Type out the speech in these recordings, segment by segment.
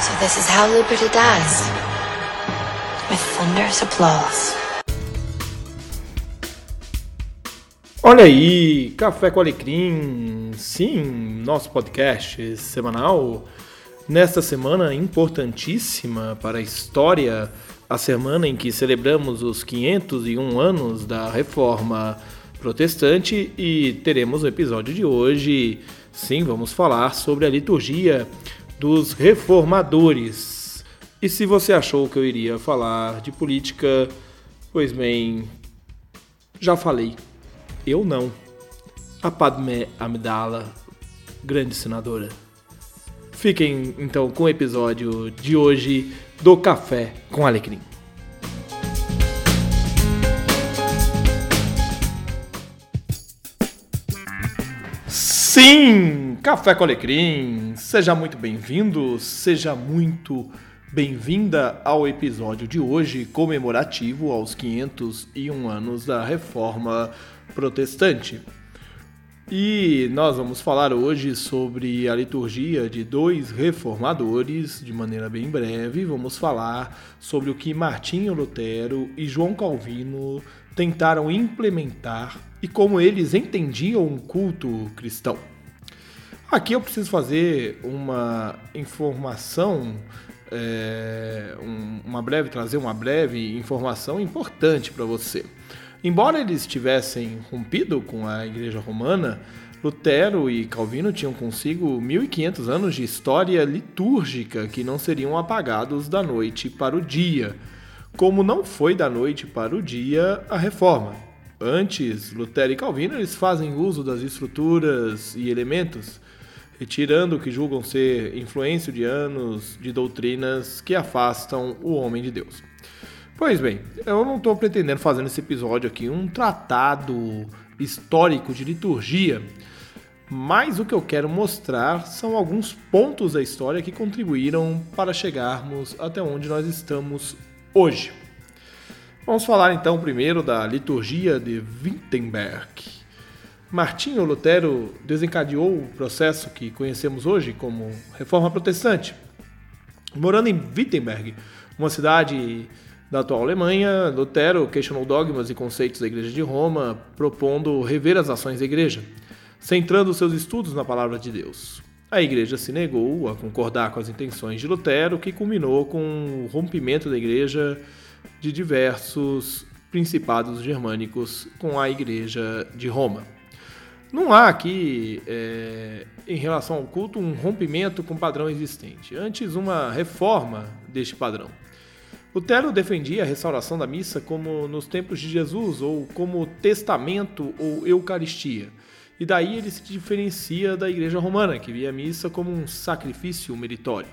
So this is how liberty dies. With thunderous applause. Olha aí, Café com Alecrim, sim, nosso podcast semanal. Nesta semana importantíssima para a história, a semana em que celebramos os 501 anos da Reforma Protestante e teremos o episódio de hoje, sim, vamos falar sobre a liturgia dos reformadores. E se você achou que eu iria falar de política, pois bem, já falei. Eu não. A Padme Amidala, grande senadora. Fiquem então com o episódio de hoje do Café com Alecrim. Sim, Café com Alecrim. Seja muito bem-vindo, seja muito bem-vinda ao episódio de hoje comemorativo aos 501 anos da Reforma protestante. E nós vamos falar hoje sobre a liturgia de dois reformadores, de maneira bem breve. Vamos falar sobre o que Martinho Lutero e João Calvino tentaram implementar e como eles entendiam o culto cristão. Aqui eu preciso fazer uma informação, é, um, uma breve, trazer uma breve informação importante para você. Embora eles tivessem rompido com a Igreja Romana, Lutero e Calvino tinham consigo 1500 anos de história litúrgica que não seriam apagados da noite para o dia, como não foi da noite para o dia a reforma. Antes, Lutero e Calvino eles fazem uso das estruturas e elementos, retirando o que julgam ser influência de anos de doutrinas que afastam o homem de Deus. Pois bem, eu não estou pretendendo fazer nesse episódio aqui um tratado histórico de liturgia, mas o que eu quero mostrar são alguns pontos da história que contribuíram para chegarmos até onde nós estamos hoje. Vamos falar então primeiro da liturgia de Wittenberg. Martinho Lutero desencadeou o processo que conhecemos hoje como Reforma Protestante. Morando em Wittenberg, uma cidade da atual Alemanha, Lutero questionou dogmas e conceitos da Igreja de Roma, propondo rever as ações da Igreja, centrando seus estudos na palavra de Deus. A Igreja se negou a concordar com as intenções de Lutero, que culminou com o rompimento da Igreja de diversos principados germânicos com a Igreja de Roma. Não há aqui, é, em relação ao culto, um rompimento com o padrão existente, antes uma reforma deste padrão. Lutero defendia a restauração da missa como nos tempos de Jesus, ou como testamento ou eucaristia. E daí ele se diferencia da Igreja Romana, que via a missa como um sacrifício meritório.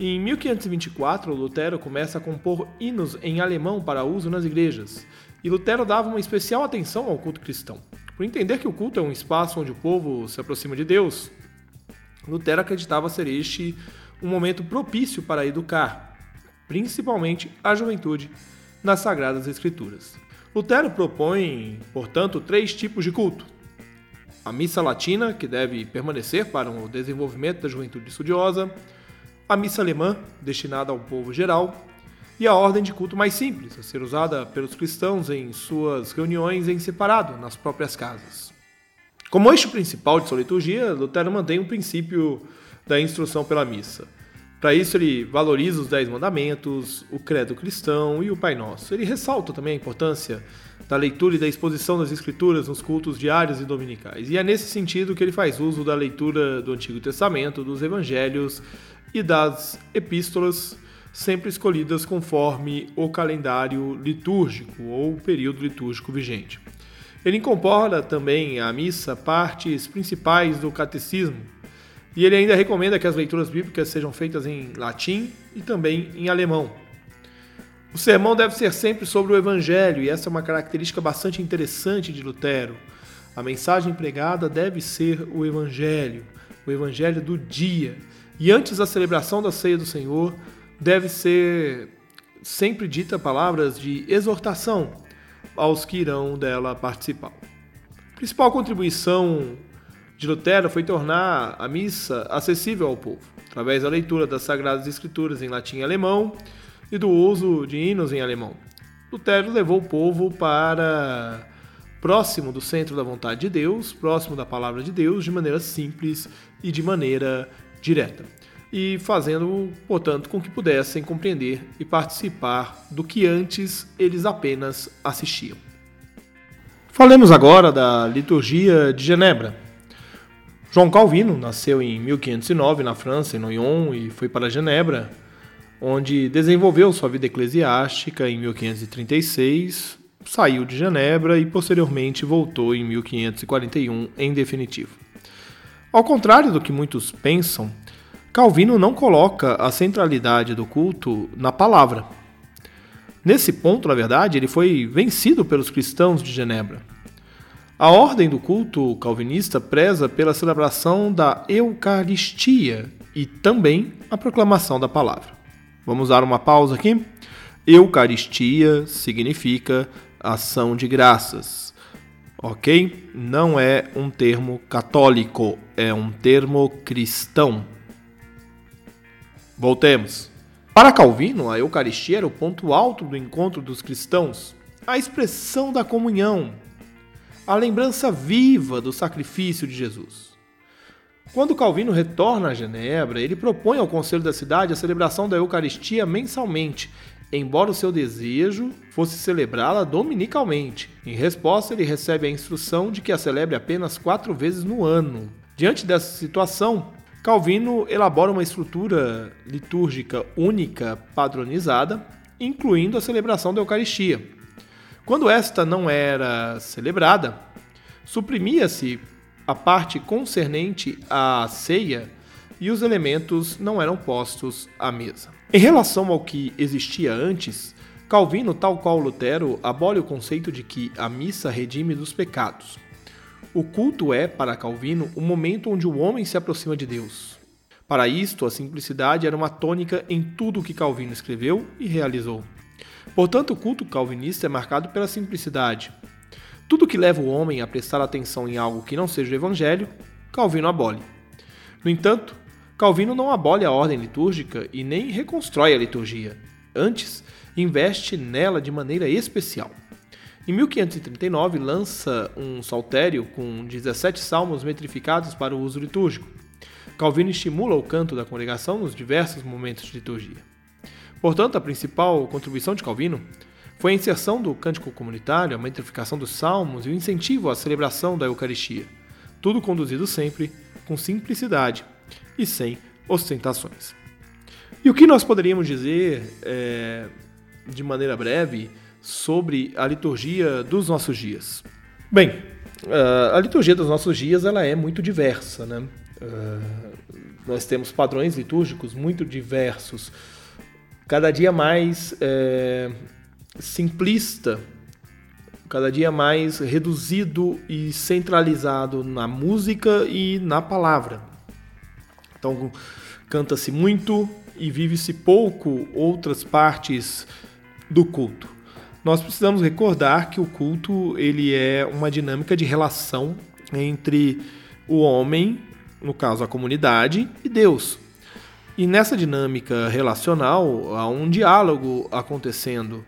Em 1524, Lutero começa a compor hinos em alemão para uso nas igrejas, e Lutero dava uma especial atenção ao culto cristão. Por entender que o culto é um espaço onde o povo se aproxima de Deus, Lutero acreditava ser este um momento propício para educar, principalmente a juventude, nas Sagradas Escrituras. Lutero propõe, portanto, três tipos de culto: a missa latina, que deve permanecer para o desenvolvimento da juventude estudiosa, a missa alemã, destinada ao povo geral, e a ordem de culto mais simples, a ser usada pelos cristãos em suas reuniões em separado, nas próprias casas. Como eixo principal de sua liturgia, Lutero mantém o princípio da instrução pela missa para isso, ele valoriza os Dez Mandamentos, o Credo Cristão e o Pai Nosso. Ele ressalta também a importância da leitura e da exposição das Escrituras nos cultos diários e dominicais. E é nesse sentido que ele faz uso da leitura do Antigo Testamento, dos Evangelhos e das Epístolas, sempre escolhidas conforme o calendário litúrgico ou o período litúrgico vigente. Ele incorpora também à missa partes principais do catecismo e ele ainda recomenda que as leituras bíblicas sejam feitas em latim e também em alemão. O sermão deve ser sempre sobre o Evangelho, e essa é uma característica bastante interessante de Lutero. A mensagem pregada deve ser o Evangelho, o Evangelho do dia. E antes da celebração da ceia do Senhor, deve ser sempre dita palavras de exortação aos que irão dela participar. A principal contribuição de Lutero foi tornar a missa acessível ao povo. através da leitura das Sagradas Escrituras em latim e alemão e do uso de hinos em alemão. Lutero levou o povo para próximo do centro da vontade de Deus, próximo da palavra de Deus, de maneira simples e de maneira direta. E fazendo, portanto, com que pudessem compreender e participar do que antes eles apenas assistiam. Falemos agora da liturgia de Genebra. João Calvino nasceu em 1509 na França, em Noyon, e foi para Genebra, onde desenvolveu sua vida eclesiástica em 1536, saiu de Genebra e posteriormente voltou em 1541 em definitivo. Ao contrário do que muitos pensam, Calvino não coloca a centralidade do culto na palavra. Nesse ponto, na verdade, ele foi vencido pelos cristãos de Genebra. A ordem do culto calvinista preza pela celebração da Eucaristia e também a proclamação da palavra. Vamos dar uma pausa aqui? Eucaristia significa ação de graças, ok? Não é um termo católico, é um termo cristão. Voltemos. Para Calvino, a Eucaristia era o ponto alto do encontro dos cristãos, a expressão da comunhão, a lembrança viva do sacrifício de Jesus. Quando Calvino retorna a Genebra, ele propõe ao Conselho da cidade a celebração da Eucaristia mensalmente, embora o seu desejo fosse celebrá-la dominicalmente. Em resposta, ele recebe a instrução de que a celebre apenas quatro vezes no ano. Diante dessa situação, Calvino elabora uma estrutura litúrgica única, padronizada, incluindo a celebração da Eucaristia. Quando esta não era celebrada, suprimia-se a parte concernente à ceia e os elementos não eram postos à mesa. Em relação ao que existia antes, Calvino, tal qual Lutero, abole o conceito de que a missa redime dos pecados. O culto é, para Calvino, o momento onde o homem se aproxima de Deus. Para isto, a simplicidade era uma tônica em tudo o que Calvino escreveu e realizou. Portanto, o culto calvinista é marcado pela simplicidade, tudo que leva o homem a prestar atenção em algo que não seja o evangelho, Calvino abole. No entanto, Calvino não abole a ordem litúrgica e nem reconstrói a liturgia. Antes, investe nela de maneira especial. Em 1539, lança um saltério com 17 salmos metrificados para o uso litúrgico. Calvino estimula o canto da congregação nos diversos momentos de liturgia. Portanto, a principal contribuição de Calvino foi a inserção do cântico comunitário, a metrificação dos salmos e o incentivo à celebração da Eucaristia. Tudo conduzido sempre com simplicidade e sem ostentações. E o que nós poderíamos dizer, é, de maneira breve, sobre a liturgia dos nossos dias? Bem, a liturgia dos nossos dias ela é muito diversa, né? nós temos padrões litúrgicos muito diversos, cada dia mais é, simplista, cada dia mais reduzido e centralizado na música e na palavra. Então, canta-se muito e vive-se pouco outras partes do culto. Nós precisamos recordar que o culto ele é uma dinâmica de relação entre o homem, no caso a comunidade, e Deus. E nessa dinâmica relacional há um diálogo acontecendo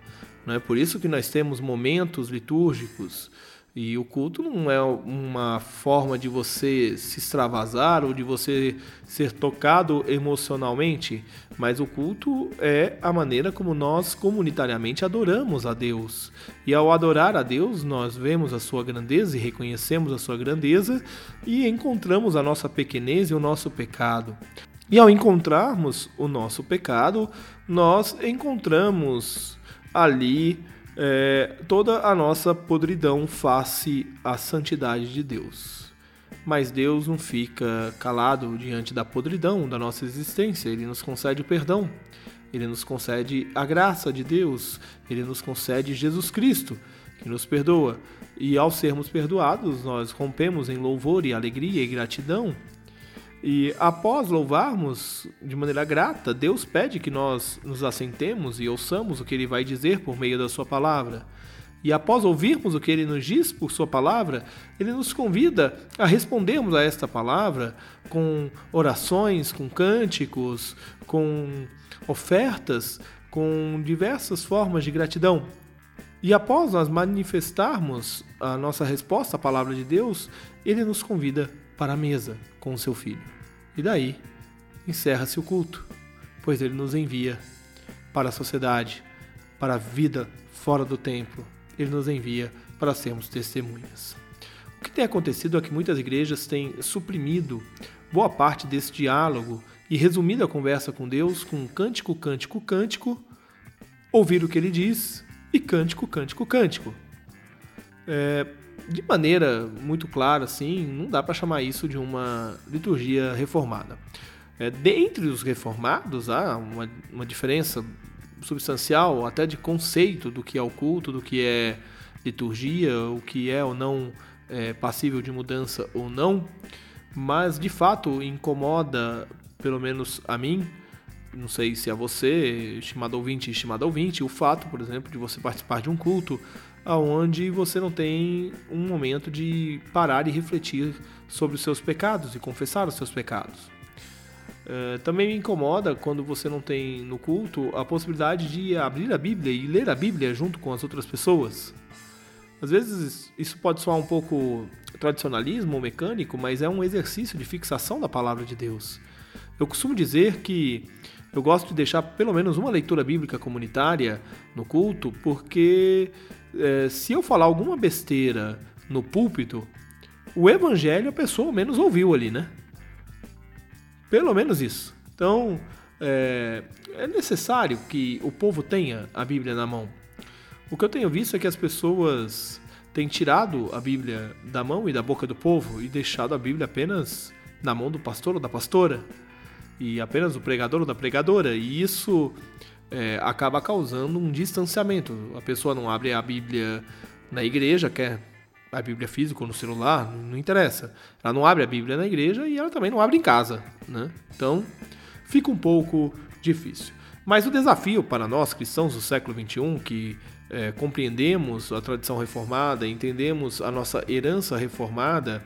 é Por isso que nós temos momentos litúrgicos e o culto não é uma forma de você se extravasar ou de você ser tocado emocionalmente, mas o culto é a maneira como nós comunitariamente adoramos a Deus. E ao adorar a Deus, nós vemos a sua grandeza e reconhecemos a sua grandeza e encontramos a nossa pequenez e o nosso pecado. E ao encontrarmos o nosso pecado, nós encontramos ali é, toda a nossa podridão face à santidade de Deus. Mas Deus não fica calado diante da podridão da nossa existência, Ele nos concede o perdão, Ele nos concede a graça de Deus, Ele nos concede Jesus Cristo, que nos perdoa. E ao sermos perdoados, nós rompemos em louvor e alegria e gratidão e após louvarmos de maneira grata, Deus pede que nós nos assentemos e ouçamos o que ele vai dizer por meio da sua palavra. E após ouvirmos o que ele nos diz por sua palavra, ele nos convida a respondermos a esta palavra com orações, com cânticos, com ofertas, com diversas formas de gratidão. E após nós manifestarmos a nossa resposta à palavra de Deus, ele nos convida para a mesa com o seu filho. E daí encerra-se o culto, pois ele nos envia para a sociedade, para a vida fora do templo. Ele nos envia para sermos testemunhas. O que tem acontecido é que muitas igrejas têm suprimido boa parte desse diálogo e resumido a conversa com Deus com cântico, cântico, cântico, ouvir o que ele diz e cântico, cântico, cântico. É, de maneira muito clara, assim, não dá para chamar isso de uma liturgia reformada. É, dentre os reformados, há uma, uma diferença substancial, até de conceito do que é o culto, do que é liturgia, o que é ou não é, passível de mudança ou não, mas de fato incomoda, pelo menos a mim, não sei se é você, estimado ouvinte, estimado ouvinte, o fato, por exemplo, de você participar de um culto aonde você não tem um momento de parar e refletir sobre os seus pecados e confessar os seus pecados. Uh, também me incomoda quando você não tem no culto a possibilidade de abrir a Bíblia e ler a Bíblia junto com as outras pessoas. Às vezes isso pode soar um pouco tradicionalismo ou mecânico, mas é um exercício de fixação da palavra de Deus. Eu costumo dizer que eu gosto de deixar pelo menos uma leitura bíblica comunitária no culto, porque é, se eu falar alguma besteira no púlpito, o evangelho a pessoa menos ouviu ali, né? Pelo menos isso. Então, é, é necessário que o povo tenha a Bíblia na mão. O que eu tenho visto é que as pessoas têm tirado a Bíblia da mão e da boca do povo e deixado a Bíblia apenas na mão do pastor ou da pastora e apenas o pregador ou da pregadora, e isso é, acaba causando um distanciamento. A pessoa não abre a Bíblia na igreja, quer a Bíblia física ou no celular, não interessa. Ela não abre a Bíblia na igreja e ela também não abre em casa, né? Então, fica um pouco difícil. Mas o desafio para nós cristãos do século XXI, que é, compreendemos a tradição reformada, entendemos a nossa herança reformada,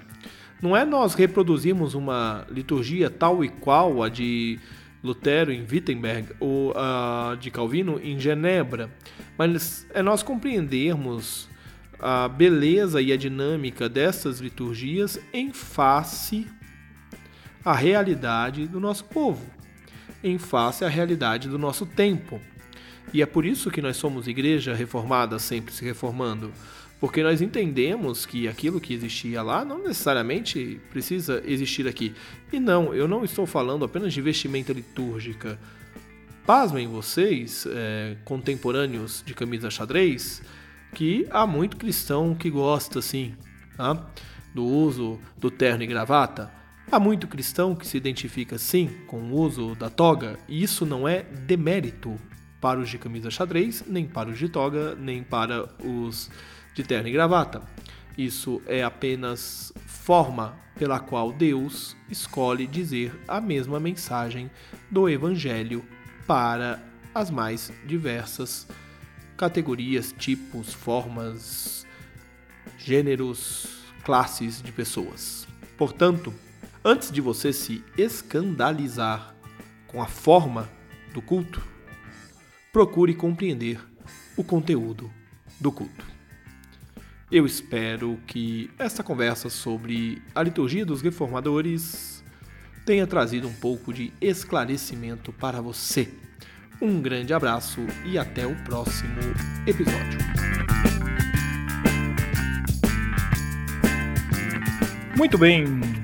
não é nós reproduzirmos uma liturgia tal e qual a de Lutero em Wittenberg ou a de Calvino em Genebra, mas é nós compreendermos a beleza e a dinâmica dessas liturgias em face à realidade do nosso povo, em face à realidade do nosso tempo. E é por isso que nós somos igreja reformada, sempre se reformando, porque nós entendemos que aquilo que existia lá não necessariamente precisa existir aqui. E não, eu não estou falando apenas de vestimenta litúrgica. Pasmem vocês, é, contemporâneos de camisa xadrez, que há muito cristão que gosta, assim, tá? do uso do terno e gravata. Há muito cristão que se identifica, sim, com o uso da toga, e isso não é demérito para os de camisa xadrez, nem para os de toga, nem para os de terno e gravata. Isso é apenas forma pela qual Deus escolhe dizer a mesma mensagem do Evangelho para as mais diversas categorias, tipos, formas, gêneros, classes de pessoas. Portanto, antes de você se escandalizar com a forma do culto, procure compreender o conteúdo do culto. Eu espero que esta conversa sobre a liturgia dos reformadores tenha trazido um pouco de esclarecimento para você. Um grande abraço e até o próximo episódio. Muito bem,